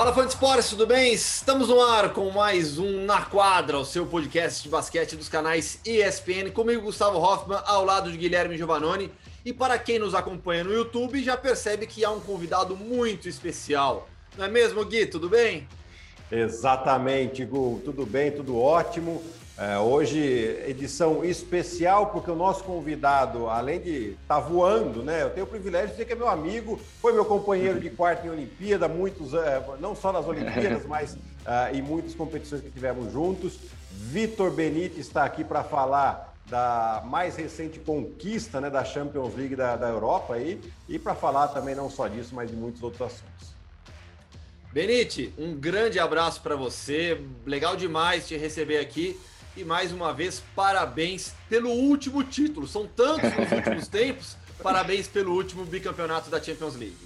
Fala fã de esportes, tudo bem? Estamos no ar com mais um Na Quadra, o seu podcast de basquete dos canais ESPN. Comigo, Gustavo Hoffman, ao lado de Guilherme Giovannoni. E para quem nos acompanha no YouTube, já percebe que há um convidado muito especial. Não é mesmo, Gui? Tudo bem? Exatamente, Gu. Tudo bem, tudo ótimo. É, hoje, edição especial, porque o nosso convidado, além de estar tá voando, né? Eu tenho o privilégio de dizer que é meu amigo, foi meu companheiro de quarto em Olimpíada, muitos, é, não só nas Olimpíadas, mas uh, em muitas competições que tivemos juntos. Vitor Benite está aqui para falar da mais recente conquista né, da Champions League da, da Europa aí, e para falar também não só disso, mas de muitos outros assuntos. Benite, um grande abraço para você, legal demais te receber aqui. E mais uma vez, parabéns pelo último título. São tantos nos últimos tempos. Parabéns pelo último bicampeonato da Champions League.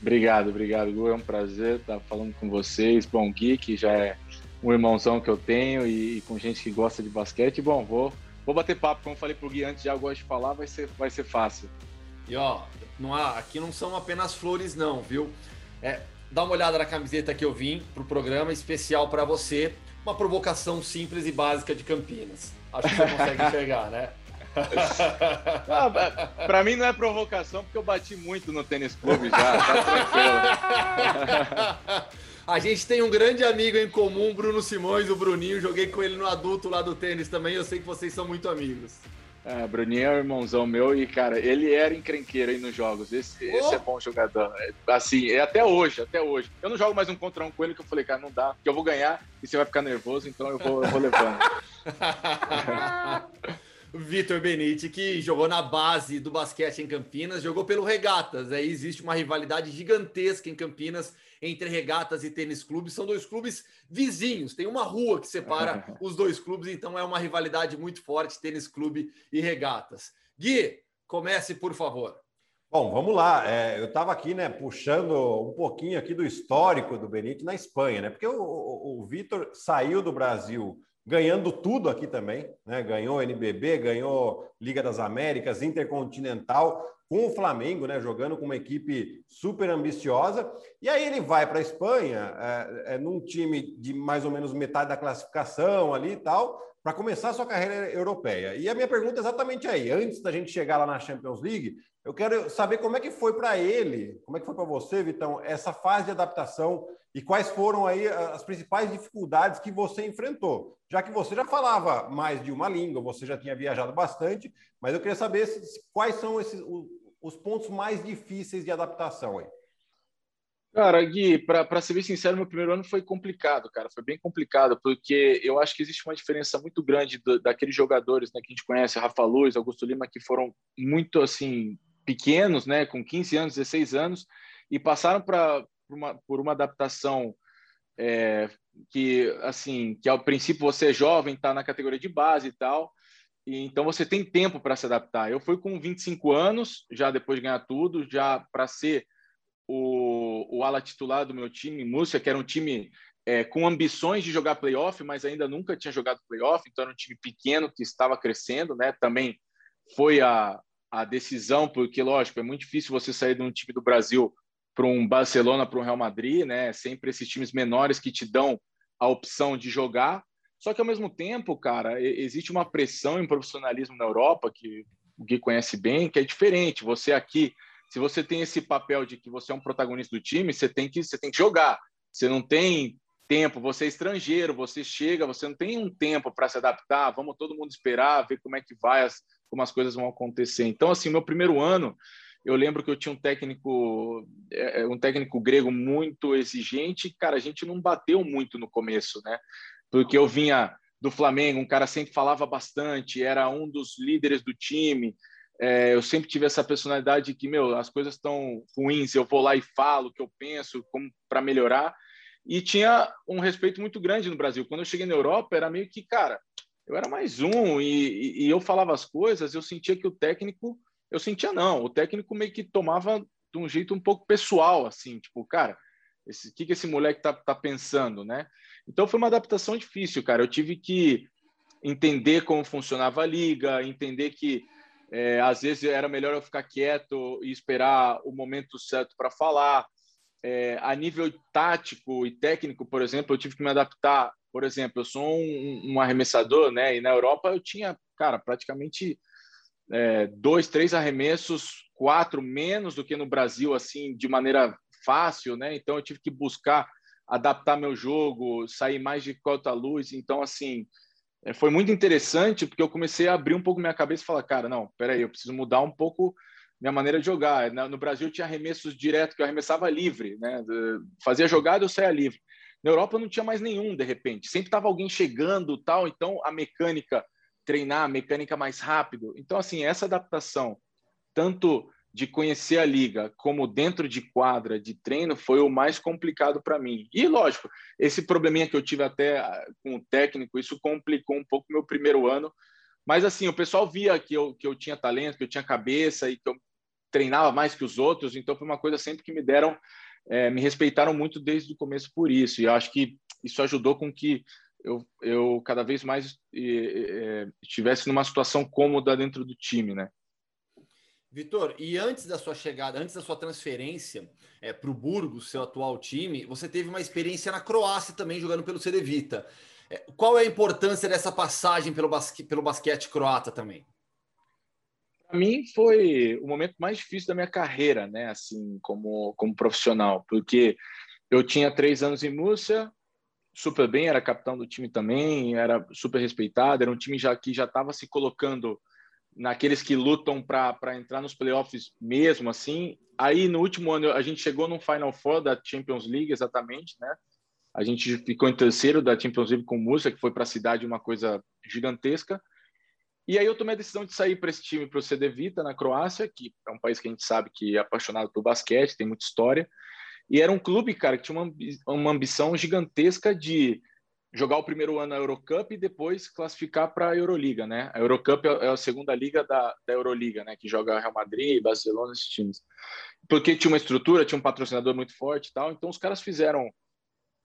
Obrigado, obrigado, Gu. É um prazer estar falando com vocês. Bom, Gui, que já é um irmãozão que eu tenho e, e, com gente que gosta de basquete. Bom, vou, vou bater papo. Como falei pro Gui antes, já gosto de falar, vai ser, vai ser fácil. E ó, não há, aqui não são apenas flores, não, viu? É, dá uma olhada na camiseta que eu vim pro programa especial para você uma provocação simples e básica de Campinas. Acho que você consegue enxergar, né? ah, para mim não é provocação, porque eu bati muito no tênis clube já, tá A gente tem um grande amigo em comum, Bruno Simões, o Bruninho. Joguei com ele no adulto lá do tênis também. Eu sei que vocês são muito amigos. É, Bruninho é o irmãozão meu e, cara, ele era encrenqueiro aí nos jogos. Esse, oh. esse é bom jogador. É, assim, é até hoje, até hoje. Eu não jogo mais um contra um com ele que eu falei, cara, não dá, porque eu vou ganhar e você vai ficar nervoso, então eu vou, eu vou levando. Vitor Benite, que jogou na base do basquete em Campinas, jogou pelo Regatas. Aí existe uma rivalidade gigantesca em Campinas entre Regatas e Tênis Clube. São dois clubes vizinhos, tem uma rua que separa os dois clubes, então é uma rivalidade muito forte, Tênis Clube e Regatas. Gui, comece, por favor. Bom, vamos lá. É, eu estava aqui, né, puxando um pouquinho aqui do histórico do Benite na Espanha, né? Porque o, o, o Vitor saiu do Brasil ganhando tudo aqui também, né? Ganhou NBB, ganhou Liga das Américas, Intercontinental, com o Flamengo, né? Jogando com uma equipe super ambiciosa. E aí ele vai para a Espanha, é, é, num time de mais ou menos metade da classificação ali e tal, para começar a sua carreira europeia. E a minha pergunta é exatamente aí, antes da gente chegar lá na Champions League, eu quero saber como é que foi para ele, como é que foi para você, Vitão, essa fase de adaptação e quais foram aí as principais dificuldades que você enfrentou. Já que você já falava mais de uma língua, você já tinha viajado bastante, mas eu queria saber quais são esses, os, os pontos mais difíceis de adaptação aí. Cara, Gui, para ser bem sincero, meu primeiro ano foi complicado, cara. Foi bem complicado, porque eu acho que existe uma diferença muito grande do, daqueles jogadores né, que a gente conhece, Rafa Luz, Augusto Lima, que foram muito assim pequenos, né, com 15 anos, 16 anos, e passaram pra, por, uma, por uma adaptação é, que, assim, que ao princípio você é jovem, está na categoria de base e tal, e então você tem tempo para se adaptar. Eu fui com 25 anos, já depois de ganhar tudo, já para ser o, o ala titular do meu time, Múrcia, que era um time é, com ambições de jogar playoff, mas ainda nunca tinha jogado playoff, então era um time pequeno que estava crescendo, né? Também foi a, a decisão, porque, lógico, é muito difícil você sair de um time do Brasil para um Barcelona, para um Real Madrid, né? Sempre esses times menores que te dão a opção de jogar. Só que, ao mesmo tempo, cara, existe uma pressão em profissionalismo na Europa, que o Gui conhece bem, que é diferente. Você aqui se você tem esse papel de que você é um protagonista do time, você tem que, você tem que jogar. Você não tem tempo, você é estrangeiro, você chega, você não tem um tempo para se adaptar, vamos todo mundo esperar, ver como é que vai, as, como as coisas vão acontecer. Então, assim, meu primeiro ano, eu lembro que eu tinha um técnico, é, é, um técnico grego muito exigente, cara, a gente não bateu muito no começo, né? Porque eu vinha do Flamengo, um cara sempre falava bastante, era um dos líderes do time, é, eu sempre tive essa personalidade que, meu, as coisas estão ruins, eu vou lá e falo o que eu penso, como para melhorar. E tinha um respeito muito grande no Brasil. Quando eu cheguei na Europa, era meio que, cara, eu era mais um e, e, eu falava as coisas, eu sentia que o técnico, eu sentia não, o técnico meio que tomava de um jeito um pouco pessoal, assim, tipo, cara, o que, que esse moleque tá, tá pensando, né? Então foi uma adaptação difícil, cara. Eu tive que entender como funcionava a liga, entender que é, às vezes era melhor eu ficar quieto e esperar o momento certo para falar. é, a nível tático e técnico, por exemplo, eu tive que me adaptar. Por exemplo, eu sou um, um arremessador, né? E na Europa eu tinha, cara, praticamente é, dois, três arremessos, quatro menos do que no Brasil, assim, de maneira fácil, né? Então eu tive que buscar adaptar meu jogo, sair mais de cota luz. Então, assim, é, foi muito interessante porque eu comecei a abrir um pouco minha cabeça e falar, cara, não, peraí, eu preciso mudar um pouco minha maneira de jogar. No Brasil tinha arremessos direto, que eu arremessava livre, né? Fazia jogada, eu saía livre. Na Europa não tinha mais nenhum, de repente. Sempre estava alguém chegando, tal. Então a mecânica, treinar a mecânica mais rápido. Então assim, essa adaptação, tanto de conhecer a liga como dentro de quadra de treino foi o mais complicado para mim. E lógico, esse probleminha que eu tive até ah, com o técnico, isso complicou um pouco meu primeiro ano. Mas assim, o pessoal via que eu, que eu tinha talento, que eu tinha cabeça e que eu treinava mais que os outros, então foi uma coisa sempre que me deram, é, me respeitaram muito desde o começo por isso, e acho que isso ajudou com que eu, eu cada vez mais é, estivesse numa situação cômoda dentro do time, né? Vitor, e antes da sua chegada, antes da sua transferência é, para o Burgos, seu atual time, você teve uma experiência na Croácia também jogando pelo Cedevita. É, qual é a importância dessa passagem pelo, basque, pelo basquete croata também? Para mim foi o momento mais difícil da minha carreira, né? Assim, como, como profissional, porque eu tinha três anos em Múrcia, super bem, era capitão do time também, era super respeitado, era um time já que já estava se colocando naqueles que lutam para entrar nos playoffs mesmo, assim. Aí no último ano a gente chegou no Final Four da Champions League, exatamente, né? A gente ficou em terceiro da Champions League com Múrcia, que foi para a cidade uma coisa gigantesca. E aí eu tomei a decisão de sair para esse time, para o CD Vita, na Croácia, que é um país que a gente sabe que é apaixonado por basquete, tem muita história. E era um clube, cara, que tinha uma, uma ambição gigantesca de jogar o primeiro ano na Eurocup e depois classificar para a Euroliga, né? A Eurocup é, é a segunda liga da, da Euroliga, né? Que joga Real Madrid, Barcelona, esses times. Porque tinha uma estrutura, tinha um patrocinador muito forte e tal. Então os caras fizeram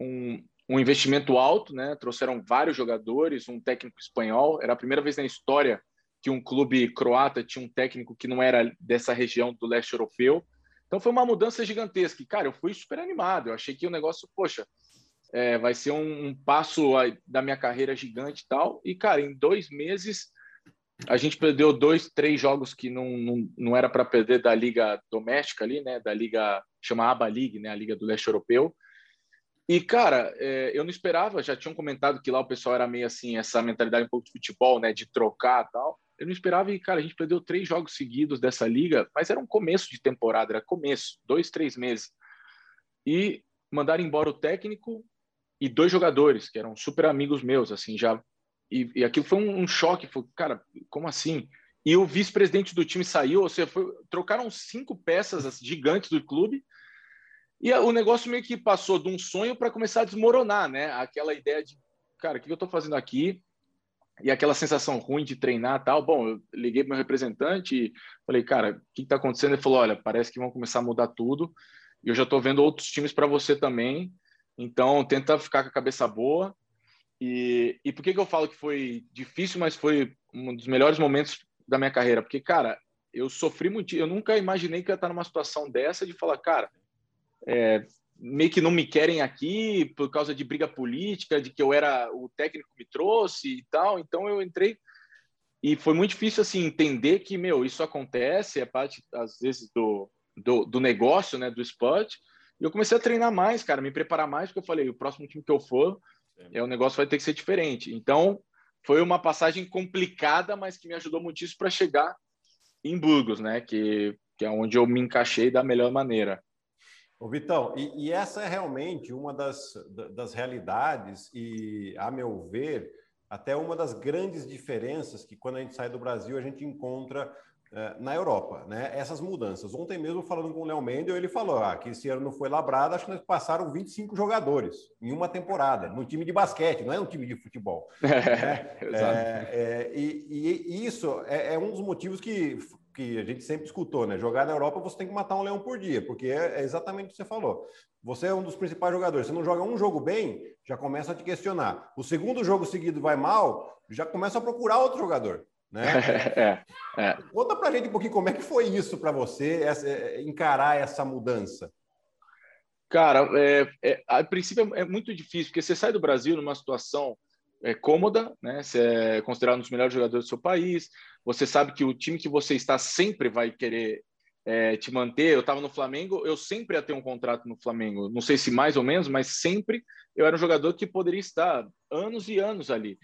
um, um investimento alto, né? Trouxeram vários jogadores, um técnico espanhol. Era a primeira vez na história que um clube croata tinha um técnico que não era dessa região do leste europeu. Então foi uma mudança gigantesca. E, cara, eu fui super animado. Eu achei que o negócio, poxa, é, vai ser um, um, passo da minha carreira gigante e tal. E, cara, em dois meses a gente perdeu dois, três jogos que não, não, não era para perder da liga doméstica ali, né? Da liga chama ABA League, né? A liga do leste europeu. E, cara, é, eu não esperava, já tinham comentado que lá o pessoal era meio assim, essa mentalidade um pouco de futebol, né, de trocar tal. Eu não esperava e, cara, a gente perdeu três jogos seguidos dessa liga, mas era um começo de temporada, era começo, dois, três meses. E mandaram embora o técnico e dois jogadores, que eram super amigos meus, assim, já. E, e aquilo foi um, um choque, foi, cara, como assim? E o vice-presidente do time saiu, ou seja, foi, trocaram cinco peças gigantes do clube e o negócio meio que passou de um sonho para começar a desmoronar, né? Aquela ideia de, cara, o que eu estou fazendo aqui? E aquela sensação ruim de treinar tal. Bom, eu liguei para meu representante e falei, cara, o que está acontecendo? Ele falou, olha, parece que vão começar a mudar tudo. E eu já estou vendo outros times para você também. Então, tenta ficar com a cabeça boa. E, e por que, que eu falo que foi difícil, mas foi um dos melhores momentos da minha carreira? Porque, cara, eu sofri muito. Eu nunca imaginei que eu ia estar numa situação dessa de falar, cara, é, meio que não me querem aqui por causa de briga política, de que eu era o técnico que me trouxe e tal. Então eu entrei e foi muito difícil assim entender que meu isso acontece, é parte às vezes do, do, do negócio, né, do esporte. E eu comecei a treinar mais, cara, me preparar mais, porque eu falei, o próximo time que eu for, é o negócio vai ter que ser diferente. Então foi uma passagem complicada, mas que me ajudou muitíssimo para chegar em Burgos, né, que que é onde eu me encaixei da melhor maneira. Ô, Vitão, e, e, essa é realmente uma das, das realidades e, a meu ver, até uma das grandes diferenças que quando a gente sai do Brasil a gente encontra uh, na Europa, né? Essas mudanças. Ontem mesmo falando com o Léo Mendel, ele falou ah, que esse ano não foi labrado, acho que nós passaram 25 jogadores em uma temporada, no time de basquete, não é um time de futebol. né? é, é, e, e, isso é, é um dos motivos que que a gente sempre escutou, né? Jogar na Europa você tem que matar um leão por dia, porque é, é exatamente o que você falou. Você é um dos principais jogadores. Você não joga um jogo bem, já começa a te questionar. O segundo jogo seguido vai mal, já começa a procurar outro jogador. Né? É, é. Conta pra gente um pouquinho como é que foi isso para você, essa, é, encarar essa mudança. Cara, é, é, a princípio é, é muito difícil, porque você sai do Brasil numa situação é, cômoda, né? Você é considerado um dos melhores jogadores do seu país. Você sabe que o time que você está sempre vai querer é, te manter. Eu estava no Flamengo, eu sempre ia ter um contrato no Flamengo. Não sei se mais ou menos, mas sempre eu era um jogador que poderia estar anos e anos ali.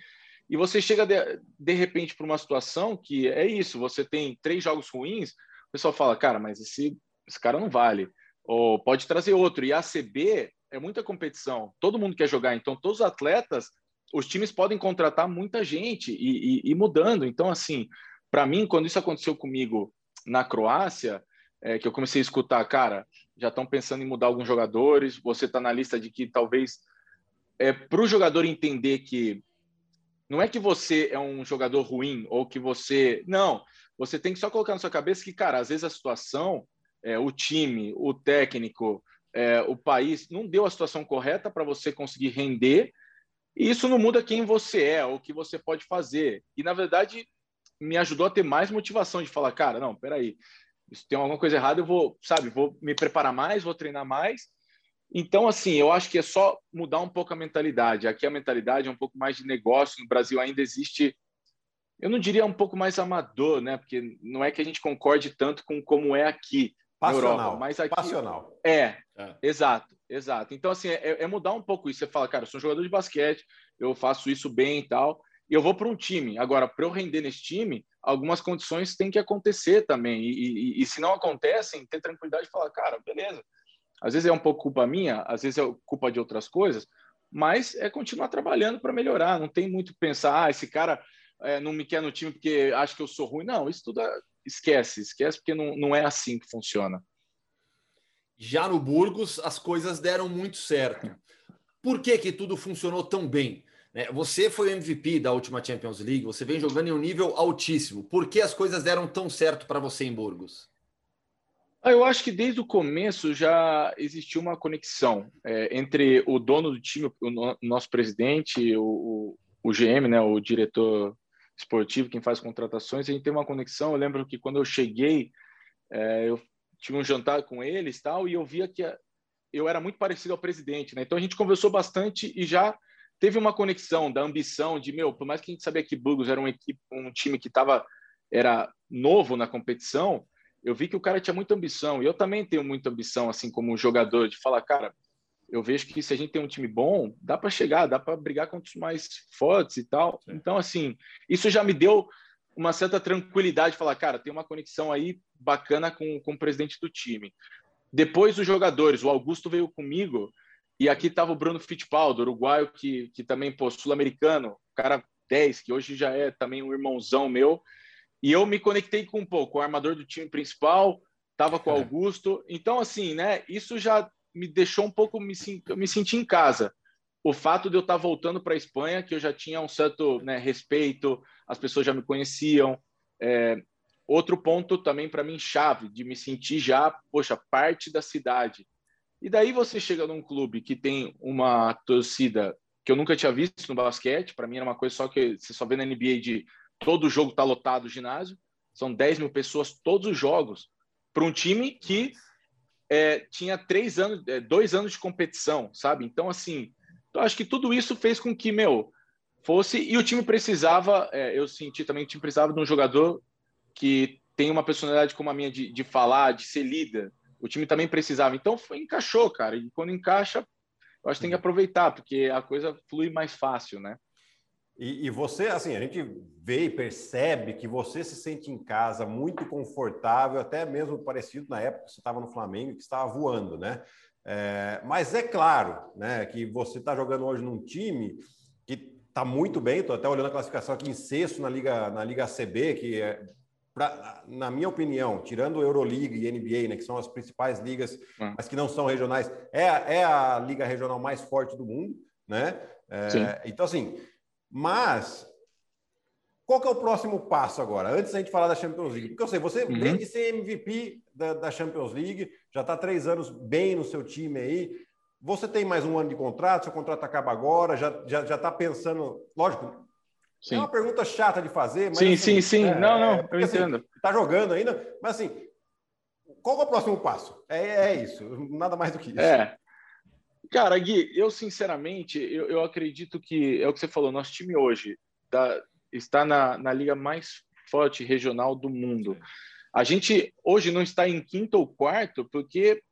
E você chega de, de repente para uma situação que é isso: você tem três jogos ruins, o pessoal fala, cara, mas esse, esse cara não vale. Ou pode trazer outro. E a ACB é muita competição, todo mundo quer jogar, então todos os atletas, os times podem contratar muita gente e, e, e mudando. Então, assim, para mim, quando isso aconteceu comigo na Croácia, é, que eu comecei a escutar, cara, já estão pensando em mudar alguns jogadores, você está na lista de que talvez é, para o jogador entender que não é que você é um jogador ruim ou que você. Não, você tem que só colocar na sua cabeça que, cara, às vezes a situação, é, o time, o técnico, é, o país não deu a situação correta para você conseguir render, e isso não muda quem você é ou o que você pode fazer. E, na verdade, me ajudou a ter mais motivação de falar, cara, não, peraí, isso tem alguma coisa errada, eu vou, sabe, vou me preparar mais, vou treinar mais então, assim, eu acho que é só mudar um pouco a mentalidade. Aqui a mentalidade é um pouco mais de negócio. No Brasil ainda existe, eu não diria um pouco mais amador, né? Porque não é que a gente concorde tanto com como é aqui Passional. na Europa. Mas aqui, Passional. É, é, exato, exato. Então, assim, é, é, mudar um pouco isso. Você fala, cara, eu sou um jogador de basquete, eu faço isso bem e tal, e eu vou para um time. Agora, para eu render nesse time, algumas condições têm que acontecer também. E, e, e se não acontecem, ter tranquilidade de falar, cara, beleza às vezes é um pouco culpa minha, às vezes é culpa de outras coisas, mas é continuar trabalhando para melhorar. Não tem muito pensar, ah, esse cara é, não me quer no time porque acha que eu sou ruim. Não, isso tudo é... esquece, esquece porque não, não é assim que funciona. Já no Burgos, as coisas deram muito certo. Por que, que tudo funcionou tão bem? Né, você foi o MVP da última Champions League, você vem jogando em um nível altíssimo. Por que as coisas deram tão certo para você em Burgos? Ah, eu acho que desde o começo já existiu uma conexão é, entre o dono do time, o no, nosso presidente, o, o, GM, né, o diretor esportivo, quem faz contratações, a gente tem uma conexão. Eu lembro que quando eu cheguei, é, eu tive um jantar com eles tal, e eu via que eu era muito parecido ao presidente. Né? Então a gente conversou bastante e já teve uma conexão da ambição de, meu, por mais que a gente sabia que Burgos era um, equipe, um time que estava era novo na competição, eu vi que o cara tinha muita ambição, e eu também tenho muita ambição, assim como jogador, de falar, cara, eu vejo que se a gente tem um time bom, dá para chegar, dá para brigar contra os mais fortes e tal. Sim. Então, assim, isso já me deu uma certa tranquilidade de falar, cara, tem uma conexão aí bacana com, com o presidente do time. Depois, os jogadores, o Augusto veio comigo, e aqui estava o Bruno Fittipaldi, uruguaio, que, que também, pô, sul-americano, cara 10, que hoje já é também um irmãozão meu, e eu me conectei com um pouco, o armador do time principal, estava com o é. Augusto. Então, assim, né? Isso já me deixou um pouco me, me sentir em casa. O fato de eu estar voltando para a Espanha, que eu já tinha um certo né, respeito, as pessoas já me conheciam. É, outro ponto também para mim chave, de me sentir já, poxa, parte da cidade. E daí você chega num clube que tem uma torcida que eu nunca tinha visto no basquete, para mim era uma coisa só que você só vê na NBA de todo jogo está lotado o ginásio, são 10 mil pessoas todos os jogos, para um time que é, tinha três anos, é, dois anos de competição, sabe? Então, assim, eu acho que tudo isso fez com que, meu, fosse. E o time precisava, é, eu senti também que o time precisava de um jogador que tem uma personalidade como a minha de, de falar, de ser líder. O time também precisava. Então, foi, encaixou, cara. E quando encaixa, eu acho que tem que aproveitar, porque a coisa flui mais fácil, né? E, e, você, assim, a gente vê e percebe que você se sente em casa muito confortável, até mesmo parecido na época que você estava no Flamengo, que estava voando, né? É, mas é claro, né, que você está jogando hoje num time que está muito bem. Estou até olhando a classificação aqui em sexto na Liga, na Liga CB, que é, pra, na minha opinião, tirando Euroliga e NBA, né, que são as principais ligas, hum. mas que não são regionais, é, é a liga regional mais forte do mundo, né? É, então, assim, mas qual que é o próximo passo agora? Antes da gente falar da Champions League. Porque eu sei, você uhum. vem de ser MVP da, da Champions League, já está três anos bem no seu time aí. Você tem mais um ano de contrato, seu contrato acaba agora, já está já, já tá pensando. Lógico, sim. é uma pergunta chata de fazer, mas. Sim, assim, sim, sim. É, não, não, é, porque, eu assim, entendo. Está assim, jogando ainda, mas assim, qual é o próximo passo? É, é isso, nada mais do que isso. É. Cara, Gui, eu sinceramente, eu, eu acredito que é o que você falou, nosso time hoje tá, está na, na liga mais forte regional do mundo. A gente hoje não está em quinto ou quarto porque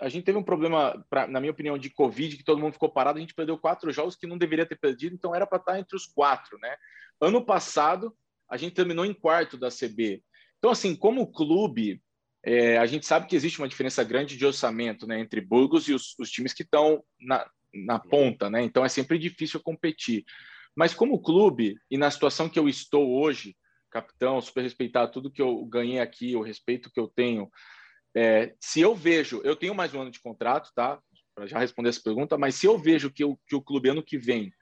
a gente teve um problema, pra, na minha opinião, de Covid, que todo mundo ficou parado. A gente perdeu quatro jogos que não deveria ter perdido, então era para estar entre os quatro, né? Ano passado, a gente terminou em quarto da CB. Então, assim, como clube, é, a gente sabe que existe uma diferença grande de orçamento né, entre Burgos e os, os times que estão na, na ponta, né? Então é sempre difícil competir. Mas como clube, e na situação que eu estou hoje, capitão, super respeitar tudo que eu ganhei aqui, o respeito que eu tenho, é, se eu vejo, eu tenho mais um ano de contrato, tá? Para já responder essa pergunta, mas se eu vejo que, o, que o clube ano que vem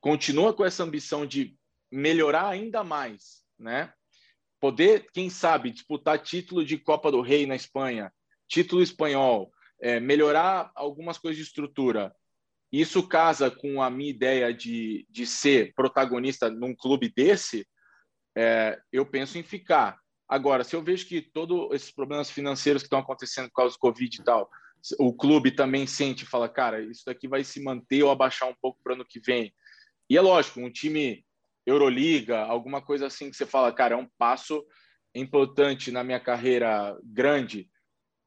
continua com essa ambição de melhorar ainda mais, né? Poder, quem sabe, disputar título de Copa do Rei na Espanha, título espanhol, é, melhorar algumas coisas de estrutura. Isso casa com a minha ideia de, de ser protagonista num clube desse, é, eu penso em ficar. Agora, se eu vejo que todos esses problemas financeiros que estão acontecendo por causa do Covid e tal, o clube também sente e fala, cara, isso daqui vai se manter ou abaixar um pouco para o ano que vem. E é lógico, um time Euroliga, alguma coisa assim que você fala, cara, é um passo importante na minha carreira grande,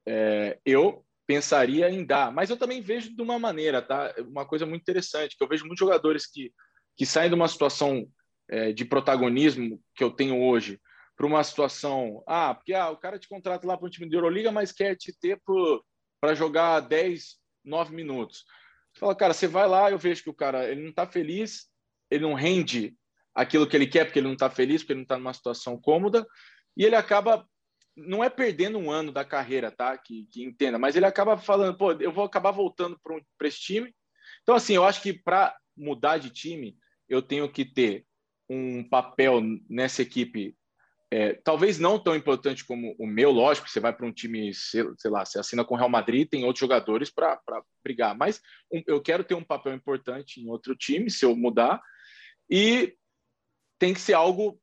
é, eu pensaria em dar. Mas eu também vejo de uma maneira, tá? Uma coisa muito interessante, que eu vejo muitos jogadores que, que saem de uma situação é, de protagonismo que eu tenho hoje para uma situação, ah, porque ah, o cara te contrata lá para um time de Euroliga, mas quer te ter para jogar 10, 9 minutos. Você fala, cara, você vai lá, eu vejo que o cara ele não está feliz, ele não rende aquilo que ele quer porque ele não está feliz, porque ele não está numa situação cômoda, e ele acaba não é perdendo um ano da carreira, tá? Que, que entenda, mas ele acaba falando, pô, eu vou acabar voltando para um, esse time. Então, assim, eu acho que para mudar de time, eu tenho que ter um papel nessa equipe, é, talvez não tão importante como o meu, lógico, você vai para um time, sei, sei, lá, você assina com o Real Madrid, tem outros jogadores para brigar, mas um, eu quero ter um papel importante em outro time, se eu mudar, e tem que ser algo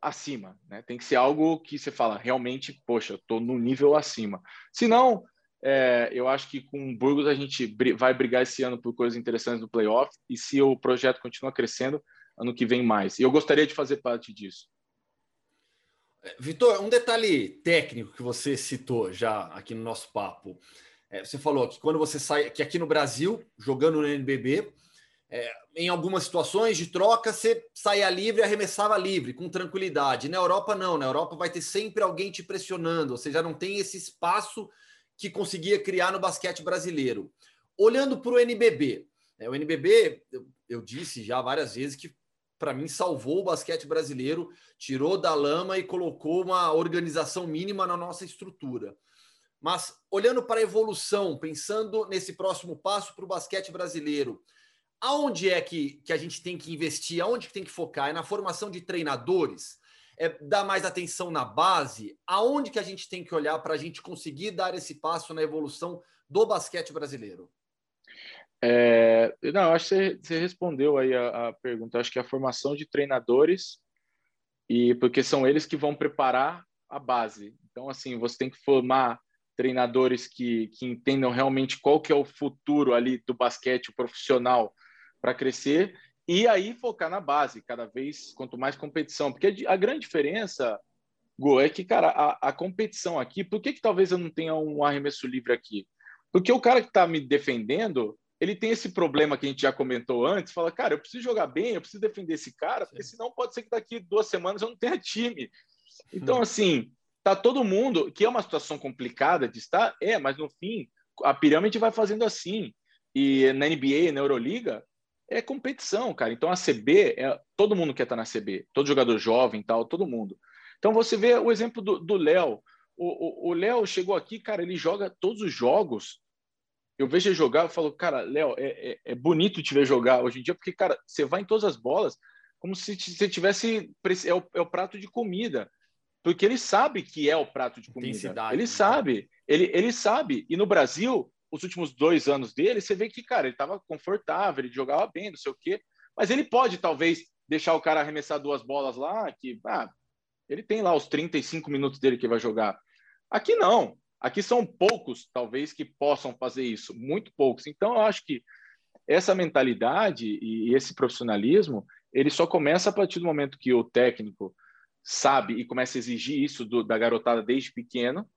acima, né? Tem que ser algo que você fala, realmente, poxa, estou no nível acima. Se não, é, eu acho que com o Burgos a gente vai brigar esse ano por coisas interessantes no playoff e se o projeto continua crescendo, ano que vem mais. E eu gostaria de fazer parte disso. É, Vitor, um detalhe técnico que você citou já aqui no nosso papo. É, você falou que quando você sai, que aqui no Brasil, jogando no NBB, é, em algumas situações de troca, você saía livre e arremessava livre, com tranquilidade. Na Europa, não. Na Europa vai ter sempre alguém te pressionando, ou seja, não tem esse espaço que conseguia criar no basquete brasileiro. Olhando para o NBB, né, o NBB, eu, eu disse já várias vezes que para mim salvou o basquete brasileiro, tirou da lama e colocou uma organização mínima na nossa estrutura. Mas olhando para a evolução, pensando nesse próximo passo para o basquete brasileiro, aonde é que, que a gente tem que investir? Aonde que tem que focar? É na formação de treinadores? É dar mais atenção na base? Aonde que a gente tem que olhar para a gente conseguir dar esse passo na evolução do basquete brasileiro? É, não, acho que você, você respondeu aí a, a, pergunta. Acho que a formação de treinadores e porque são eles que vão preparar a base. Então, assim, você tem que formar treinadores que, que entendam realmente qual que é o futuro ali do basquete profissional para crescer e aí focar na base, cada vez quanto mais competição. Porque a grande diferença, Go, é que, cara, a, a competição aqui, por que, que talvez eu não tenha um arremesso livre aqui? Porque o cara que está me defendendo, ele tem esse problema que a gente já comentou antes, fala, cara, eu preciso jogar bem, eu preciso defender esse cara, porque senão pode ser que daqui duas semanas eu não tenha time. Então, hum. assim, tá todo mundo, que é uma situação complicada de estar, é, mas no fim, a pirâmide vai fazendo assim. E na NBA, na Euroliga, é competição, cara. Então a CB, é, todo mundo quer estar na CB, todo jogador jovem tal, todo mundo. Então você vê o exemplo do Léo. O Léo chegou aqui, cara, ele joga todos os jogos. Eu vejo ele jogar, eu falo, cara, Léo, é, é, é, bonito te ver jogar hoje em dia, porque, cara, você vai em todas as bolas como se você tivesse. É o, é o prato de comida. Porque ele sabe que é o prato de comida. Ele né? sabe, ele, ele sabe. E no Brasil, os últimos dois anos dele, você vê que, cara, ele estava confortável, ele jogava bem, não sei o quê. Mas ele pode, talvez, deixar o cara arremessar duas bolas lá, que ah, ele tem lá os 35 minutos dele que vai jogar. Aqui não. Aqui são poucos, talvez, que possam fazer isso, muito poucos. Então, eu acho que essa mentalidade e esse profissionalismo, ele só começa a partir do momento que o técnico sabe e começa a exigir isso do, da garotada desde pequeno,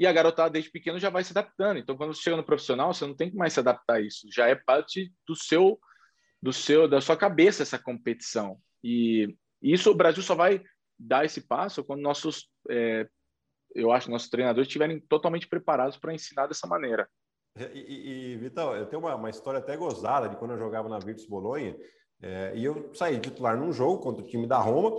e a garotada desde pequeno já vai se adaptando. Então, quando você chega no profissional, você não tem que mais se adaptar a isso, já é parte do seu, do seu, da sua cabeça essa competição. E isso o Brasil só vai dar esse passo quando nossos, é, eu acho, nossos treinadores estiverem totalmente preparados para ensinar dessa maneira. E, e, eu tenho uma, uma, história até gozada de quando eu jogava na Virtus Bolonha, é, e eu saí titular num jogo contra o time da Roma,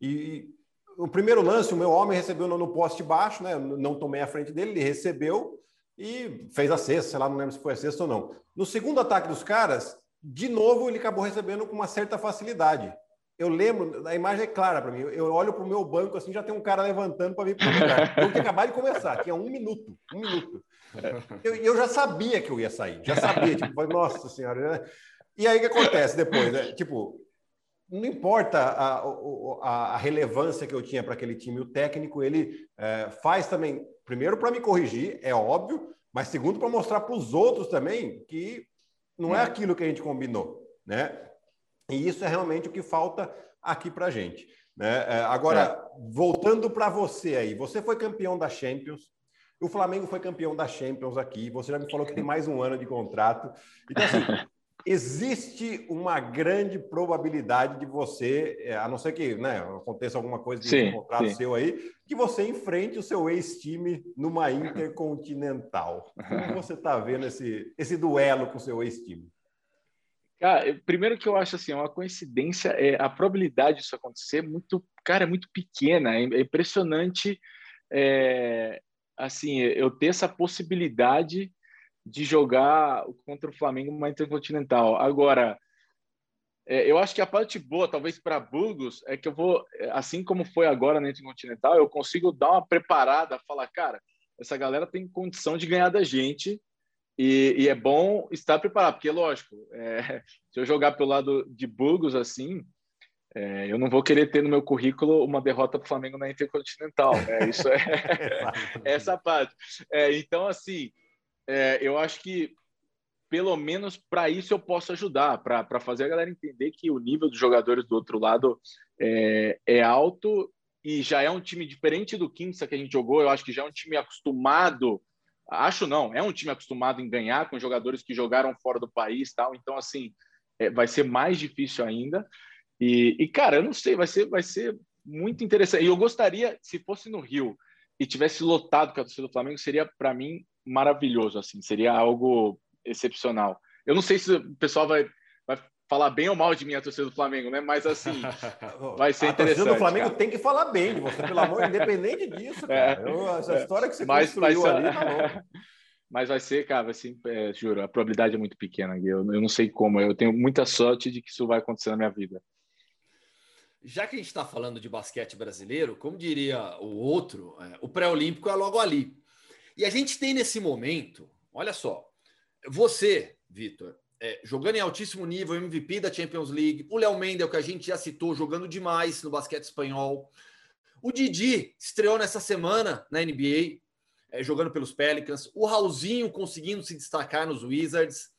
e o primeiro lance, o meu homem recebeu no, poste baixo, né? Não tomei a frente dele, ele recebeu e fez a cesta, sei lá, não lembro se foi a cesta ou não. No segundo ataque dos caras, de novo ele acabou recebendo com uma certa facilidade. Eu lembro, a imagem é clara para mim. Eu olho para o meu banco assim, já tem um cara levantando para vir para o lugar. Eu tinha acabado de começar, tinha um minuto, um minuto. Eu, eu já sabia que eu ia sair, já sabia, tipo, nossa senhora. Né? E aí o que acontece depois? Né? Tipo, não importa a, a, a, relevância que eu tinha para aquele time, o técnico ele é, faz também, primeiro para me corrigir, é óbvio, mas segundo para mostrar para os outros também que não é aquilo que a gente combinou, né? E isso é realmente o que falta aqui para a gente. Né? É, agora, é. voltando para você aí, você foi campeão da Champions, o Flamengo foi campeão da Champions aqui, você já me falou que tem mais um ano de contrato. Então, assim, existe uma grande probabilidade de você, é, a não ser que né, aconteça alguma coisa de sim, contrato sim. seu aí, que você enfrente o seu ex-time numa Intercontinental. Como você está vendo esse, esse duelo com o seu ex-time? Cara, primeiro que eu acho assim, é uma coincidência, é, a probabilidade disso acontecer é muito, cara, é muito pequena, é, é impressionante, é, assim, eu ter essa possibilidade de jogar contra o Flamengo numa Intercontinental. Agora, é, eu acho que a parte boa, talvez para Burgos, é que eu vou, assim como foi agora na Intercontinental, eu consigo dar uma preparada, falar, cara, essa galera tem condição de ganhar da gente e, e é bom estar preparado, porque, lógico, é, se eu jogar pelo lado de Burgos assim, é, eu não vou querer ter no meu currículo uma derrota para o Flamengo na Intercontinental. É, isso é essa parte. É, então, assim, é, eu acho que pelo menos para isso eu posso ajudar, para fazer a galera entender que o nível dos jogadores do outro lado é, é, alto e já é um time diferente do Kinsa que a gente jogou. Eu acho que já é um time acostumado. Acho não, é um time acostumado em ganhar com jogadores que jogaram fora do país, tal. Então assim, é, vai ser mais difícil ainda. E, e, cara, eu não sei, vai ser, vai ser muito interessante. E eu gostaria, se fosse no Rio e tivesse lotado com a torcida do Flamengo, seria para mim maravilhoso, assim, seria algo excepcional. Eu não sei se o pessoal vai, vai falar bem ou mal de mim a torcida do Flamengo, né? Mas assim, vai ser a interessante. A torcida do Flamengo cara. tem que falar bem de você, pelo amor, independente disso, é. cara. É, eu, essa é, história que você mas, construiu mas, ali, tá Mas vai ser, cara, assim, é, juro, a probabilidade é muito pequena. Eu, eu não sei como, eu tenho muita sorte de que isso vai acontecer na minha vida. Já que a gente está falando de basquete brasileiro, como diria o outro, é, o pré-olímpico é logo ali. E a gente tem nesse momento, olha só, você, Vitor, é, jogando em altíssimo nível, MVP da Champions League, o Léo Mendel, que a gente já citou, jogando demais no basquete espanhol. O Didi estreou nessa semana na NBA, é, jogando pelos Pelicans. O Raulzinho conseguindo se destacar nos Wizards.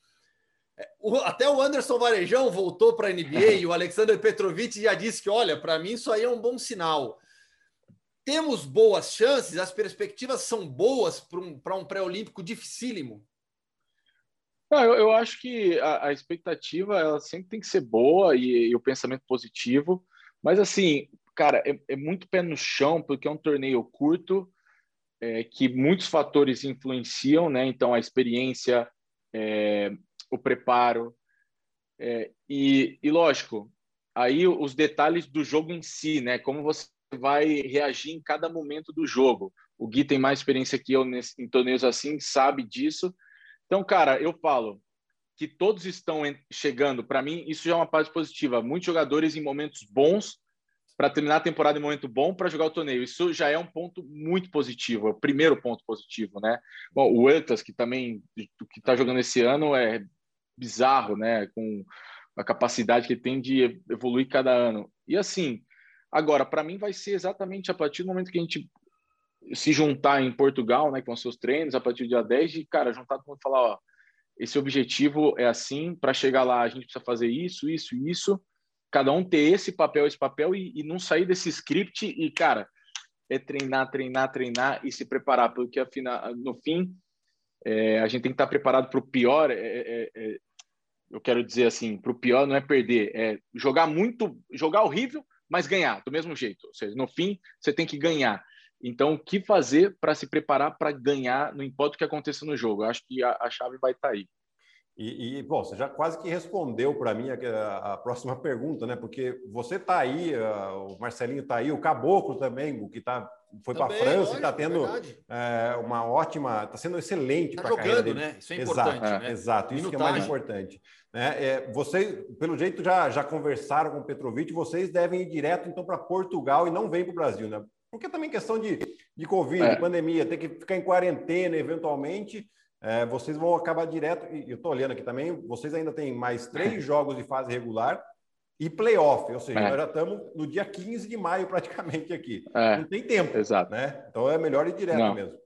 É, o, até o Anderson Varejão voltou para a NBA e o Alexander Petrovic já disse que, olha, para mim isso aí é um bom sinal temos boas chances? As perspectivas são boas para um, um pré-olímpico dificílimo? Não, eu, eu, acho que a, a, expectativa ela sempre tem que ser boa e, e o pensamento positivo, mas assim, cara, é, é, muito pé no chão porque é um torneio curto é, que muitos fatores influenciam, né? Então a experiência, é, o preparo é, e, e lógico, aí os detalhes do jogo em si, né? Como você vai reagir em cada momento do jogo. O Gui tem mais experiência que eu nesse, em torneios assim, sabe disso. Então, cara, eu falo que todos estão chegando. Para mim, isso já é uma parte positiva. Muitos jogadores em momentos bons para terminar a temporada em momento bom para jogar o torneio. Isso já é um ponto muito positivo, é o primeiro ponto positivo, né? Bom, o Ertas, que também que está jogando esse ano, é bizarro, né? Com a capacidade que ele tem de evoluir cada ano. E assim, Agora, para mim, vai ser exatamente a partir do momento que a gente se juntar em Portugal, né, com os seus treinos a partir do dia 10, e, cara, juntar todo mundo e falar, ó, esse objetivo é assim, para chegar lá a gente precisa fazer isso, isso, isso, cada um ter esse papel, esse papel e, e não sair desse script e, cara, é treinar, treinar, treinar e se preparar, porque afinal, no fim, é, a gente tem que estar preparado para o pior. É, é, é, eu quero dizer assim, para o pior não é perder, é jogar muito, jogar horrível, mas ganhar do mesmo jeito. Ou seja, no fim, você tem que ganhar. Então, o que fazer para se preparar para ganhar, não importa o que aconteça no jogo? Eu acho que a, a chave vai estar tá aí. E, e, bom, você já quase que respondeu para mim a, a, próxima pergunta, né? Porque você está aí, a, o Marcelinho está aí, o Caboclo também, o que tá, foi para a França e está tendo é, uma ótima, está sendo excelente tá para a carreira dele. né? Isso é importante, exato, né? Exato, isso que é mais importante. Né? É, vocês, pelo jeito, já, já conversaram com o Petrovic, vocês devem ir direto então para Portugal e não vêm para o Brasil, né? Porque também questão de, de Covid, é. de pandemia, ter que ficar em quarentena eventualmente é, vocês vão acabar direto, e eu estou olhando aqui também, vocês ainda têm mais três jogos de fase regular e playoff, ou seja, é. nós já estamos no dia 15 de maio praticamente aqui. É. Não tem tempo, Exato. né? Então é melhor ir direto não. mesmo.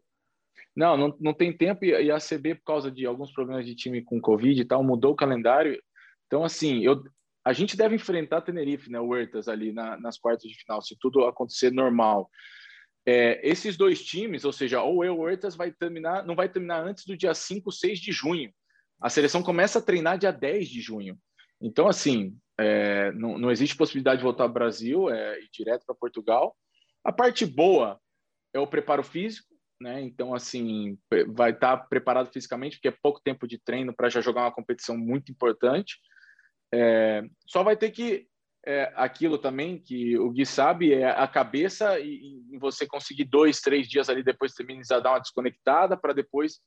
Não, não, não tem tempo e a CB, por causa de alguns problemas de time com Covid e tal, mudou o calendário. Então, assim, eu, a gente deve enfrentar Tenerife, né, o Huertas ali na, nas quartas de final, se tudo acontecer normal. É, esses dois times, ou seja, o El Huertas vai terminar, não vai terminar antes do dia 5, 6 de junho. A seleção começa a treinar dia 10 de junho. Então, assim, é, não, não, existe possibilidade de voltar ao Brasil, é, ir direto para Portugal. A parte boa é o preparo físico, né? Então, assim, vai estar tá preparado fisicamente, porque é pouco tempo de treino para já jogar uma competição muito importante. É, só vai ter que é, aquilo também que o Gui sabe é a cabeça e, e você conseguir dois, três dias ali depois de terminar dar uma desconectada para depois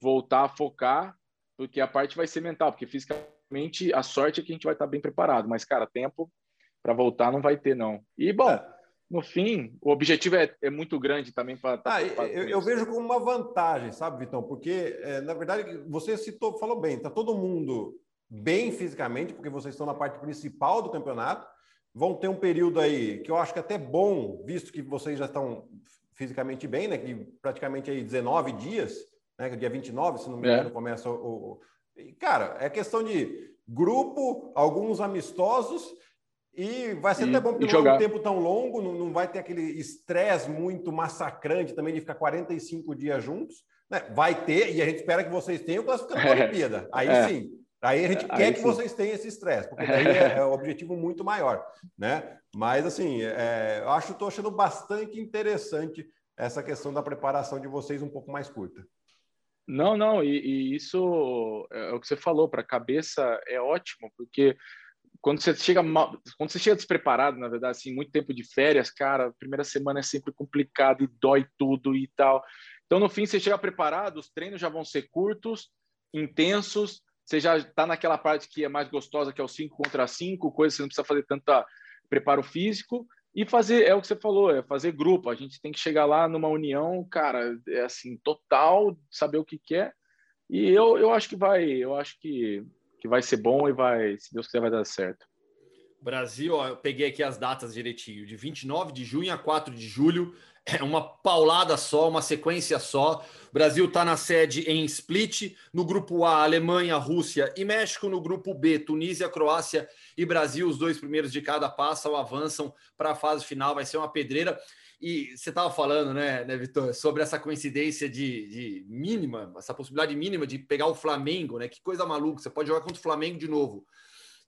voltar a focar, porque a parte vai ser mental, porque fisicamente a sorte é que a gente vai estar bem preparado, mas cara, tempo para voltar não vai ter não. E bom, é. no fim, o objetivo é, é muito grande também para. Ah, eu, eu, vejo como uma vantagem, sabe, Vitão? Porque é, na verdade você citou, falou bem, tá todo mundo bem fisicamente, porque vocês estão na parte principal do campeonato. Vão ter um período aí que eu acho que é até bom, visto que vocês já estão fisicamente bem, né? Que praticamente aí 19 dias, né? Dia 29, se não me é. engano, é. começa o, o. Cara, é questão de grupo, alguns amistosos e vai ser e, até bom porque não é um tempo tão longo, não, não vai ter aquele estresse muito massacrante também de ficar 45 dias juntos. Né? Vai ter, e a gente espera que vocês tenham classificando para a Olimpíada. Aí é. sim, Aí a gente é, quer que sim. vocês tenham esse estresse, porque daí é, é um objetivo muito maior, né? Mas assim, é, eu acho, estou achando bastante interessante essa questão da preparação de vocês um pouco mais curta. Não, não, e, e isso é o que você falou, para a cabeça é ótimo, porque quando você chega mal, quando você chega despreparado, na verdade, assim, muito tempo de férias, cara, primeira semana é sempre complicado e dói tudo e tal. Então, no fim, você chega preparado, os treinos já vão ser curtos, intensos, você já está naquela parte que é mais gostosa, que é o 5 contra 5, coisa que você não precisa fazer tanta preparo físico. E fazer, é o que você falou, é fazer grupo. A gente tem que chegar lá numa união, cara, é assim, total, saber o que quer. E eu, eu acho que vai, eu acho que, que vai ser bom e vai, se Deus quiser, vai dar certo. Brasil, ó, eu peguei aqui as datas direitinho, de 29 de junho a 4 de julho, é uma paulada só, uma sequência só. O Brasil está na sede em Split, no grupo A, Alemanha, Rússia e México, no grupo B, Tunísia, Croácia e Brasil. Os dois primeiros de cada passam avançam para a fase final, vai ser uma pedreira. E você estava falando, né, né, Vitor, sobre essa coincidência de, de, mínima, essa possibilidade mínima de pegar o Flamengo, né? Que coisa maluca, você pode jogar contra o Flamengo de novo.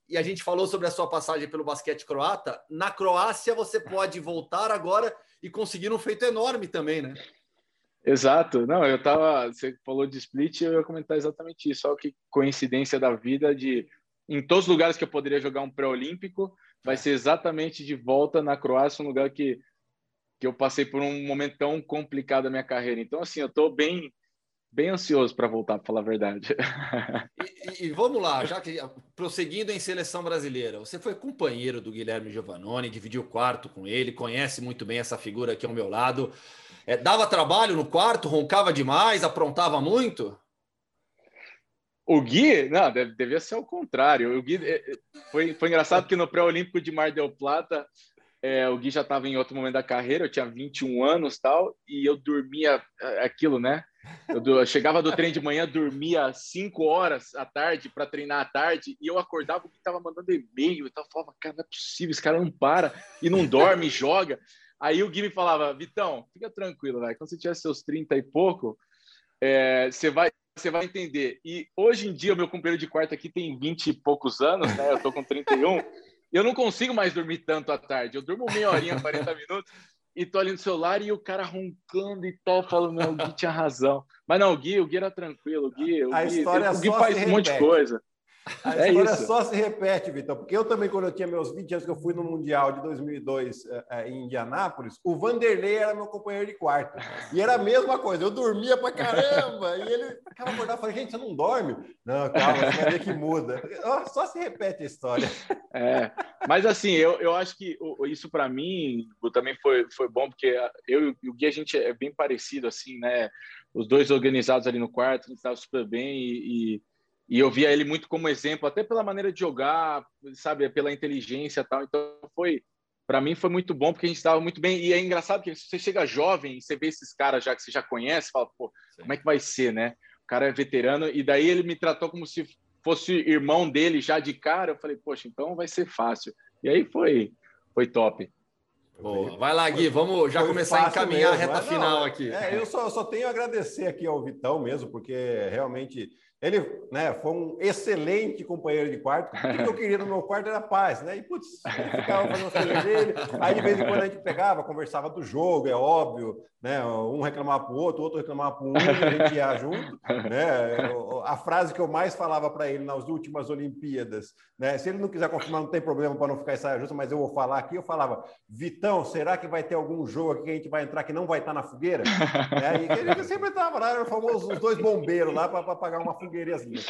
E a gente falou sobre a sua passagem pelo basquete croata. Na Croácia, você pode voltar agora e conseguiram um feito enorme também, né? Exato. Não, eu tava. Você falou de split, eu ia comentar exatamente isso. Olha que coincidência da vida de. Em todos os lugares que eu poderia jogar um pré-olímpico, vai ser exatamente de volta na Croácia, um lugar que, que eu passei por um momento tão complicado da minha carreira. Então, assim, eu estou bem bem ansioso para voltar, para falar a verdade. E, e, vamos lá, já que prosseguindo em seleção brasileira, você foi companheiro do Guilherme Giovannone, dividiu o quarto com ele, conhece muito bem essa figura aqui ao meu lado. É, dava trabalho no quarto, roncava demais, aprontava muito? O Gui, não, deve, devia ser o contrário. O Gui é, é, foi, foi engraçado que no pré-olímpico de Mar del Plata é, o Gui já estava em outro momento da carreira, eu tinha 21 anos tal, e eu dormia é, aquilo, né? Eu, eu chegava do trem de manhã, dormia 5 horas à tarde para treinar à tarde, e eu acordava Gui estava mandando e-mail e tal, falava, cara, não é possível, esse cara não para e não dorme, joga. Aí o Gui me falava, Vitão, fica tranquilo, né? quando você tiver seus 30 e pouco, é, você vai você vai entender. E hoje em dia, meu companheiro de quarto aqui tem 20 e poucos anos, né? Eu tô com 31 eu não consigo mais dormir tanto à tarde. Eu durmo meia horinha, 40 minutos, e tô ali no celular e o cara roncando e tal, falando, não, o Gui tinha razão. Mas não, o Gui, o Gui era tranquilo, o Gui, o a Gui, história o Gui faz um monte de coisa. A é história isso. só se repete, Vitor, porque eu também, quando eu tinha meus 20 anos, que eu fui no Mundial de 2002 é, é, em Indianápolis, o Vanderlei era meu companheiro de quarto. E era a mesma coisa, eu dormia pra caramba, e ele ficava acordado, falei, gente, você não dorme? Não, calma, você vai ver que muda. Só se repete a história. É, mas assim, eu, eu acho que isso para mim também foi, foi bom, porque eu e o Gui, a gente é bem parecido, assim, né? Os dois organizados ali no quarto, a gente estava super bem e, e e eu via ele muito como exemplo, até pela maneira de jogar, sabe, pela inteligência e tal. Então foi, para mim foi muito bom porque a gente estava muito bem. E é engraçado que você chega jovem e você vê esses caras já que você já conhece, fala, pô, Sim. como é que vai ser, né? O cara é veterano e daí ele me tratou como se fosse irmão dele já de cara. Eu falei, poxa, então vai ser fácil. E aí foi, foi top. Boa. Vai lá, Gui, vamos já começar a encaminhar mesmo. a reta final aqui. É, eu só, só tenho a agradecer aqui ao Vitão mesmo, porque realmente ele né, foi um excelente companheiro de quarto. Tudo que eu queria no meu quarto era paz, né? E, putz, ele ficava fazendo as coisas dele. Aí, de vez em quando, a gente pegava, conversava do jogo, é óbvio, né? Um reclamava para o outro, o outro reclamava para um, a gente ia junto. Né? A frase que eu mais falava para ele nas últimas Olimpíadas, né? Se ele não quiser confirmar, não tem problema para não ficar saia justa, mas eu vou falar aqui. Eu falava, Vitão, será que vai ter algum jogo aqui que a gente vai entrar que não vai estar na fogueira? né? E ele sempre estava lá, era o famoso os dois bombeiros lá para pagar uma fogueirazinha.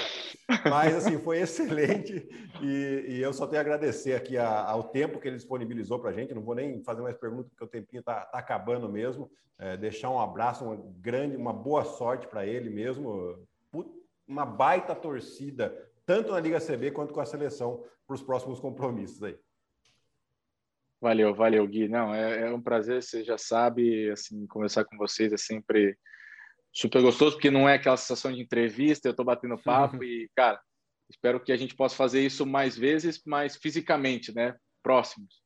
Mas, assim, foi excelente e, e, eu só tenho a agradecer aqui a, ao tempo que ele disponibilizou para a gente. Não vou nem fazer mais perguntas, porque o tempinho está tá acabando mesmo. É, deixar um abraço, uma grande, uma boa sorte para ele mesmo. Uma baita torcida, tanto na Liga CB quanto com a seleção, para os próximos compromissos aí. Valeu, valeu, Gui. Não, é, é, um prazer, você já sabe, assim, conversar com vocês é sempre super gostoso, porque não é aquela sensação de entrevista, eu estou batendo papo e, cara, espero que a gente possa fazer isso mais vezes, mas fisicamente, né? Próximos.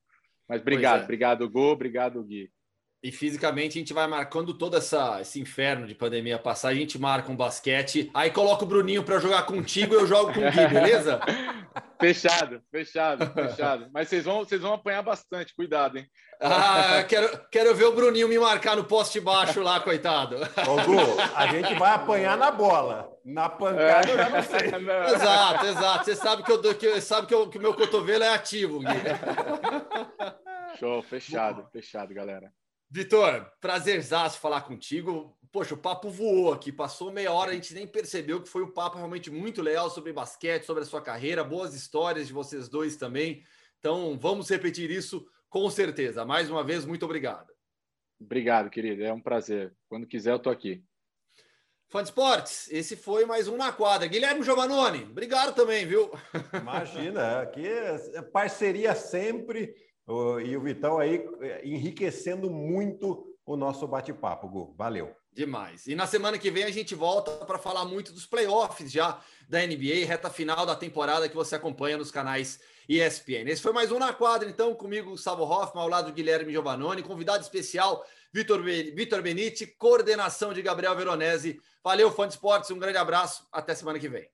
Mas obrigado, é. obrigado, Gu, obrigado, Gui. E fisicamente a gente vai marcando todo essa, esse inferno de pandemia passar, a gente marca um basquete, aí coloca o Bruninho para jogar contigo e eu jogo com o Gui, beleza? fechado, fechado, fechado. Mas vocês vão, vocês vão apanhar bastante, cuidado, hein? Ah, quero, quero ver o Bruninho me marcar no poste baixo lá, coitado. Ô, Gu, a gente vai apanhar na bola. Na pancada eu já não sei. Não. Exato, exato. Você sabe que, eu, que, sabe que, eu, que o meu cotovelo é ativo, Gui. Show, fechado, fechado, galera. Vitor, prazerzaço falar contigo. Poxa, o papo voou aqui, passou meia hora, a gente nem percebeu que foi um papo realmente muito legal sobre basquete, sobre a sua carreira, boas histórias de vocês dois também. Então, vamos repetir isso com certeza. Mais uma vez, muito obrigado. Obrigado, querido. É um prazer. Quando quiser, eu tô aqui. Fã de Esportes, esse foi mais um na quadra. Guilherme Giovannone, obrigado também, viu? Imagina, aqui é parceria sempre e o Vitão aí é, enriquecendo muito o nosso bate-papo, Gu. Valeu. Demais. E na semana que vem a gente volta para falar muito dos playoffs já da NBA, reta final da temporada que você acompanha nos canais ESPN. Esse foi mais um na quadra, então, comigo, Gustavo Hoffman, ao lado do Guilherme Giovannone, convidado especial, Vitor, Vitor Benite, coordenação de Gabriel Veronese. Valeu, fã de esportes, um grande abraço, até semana que vem.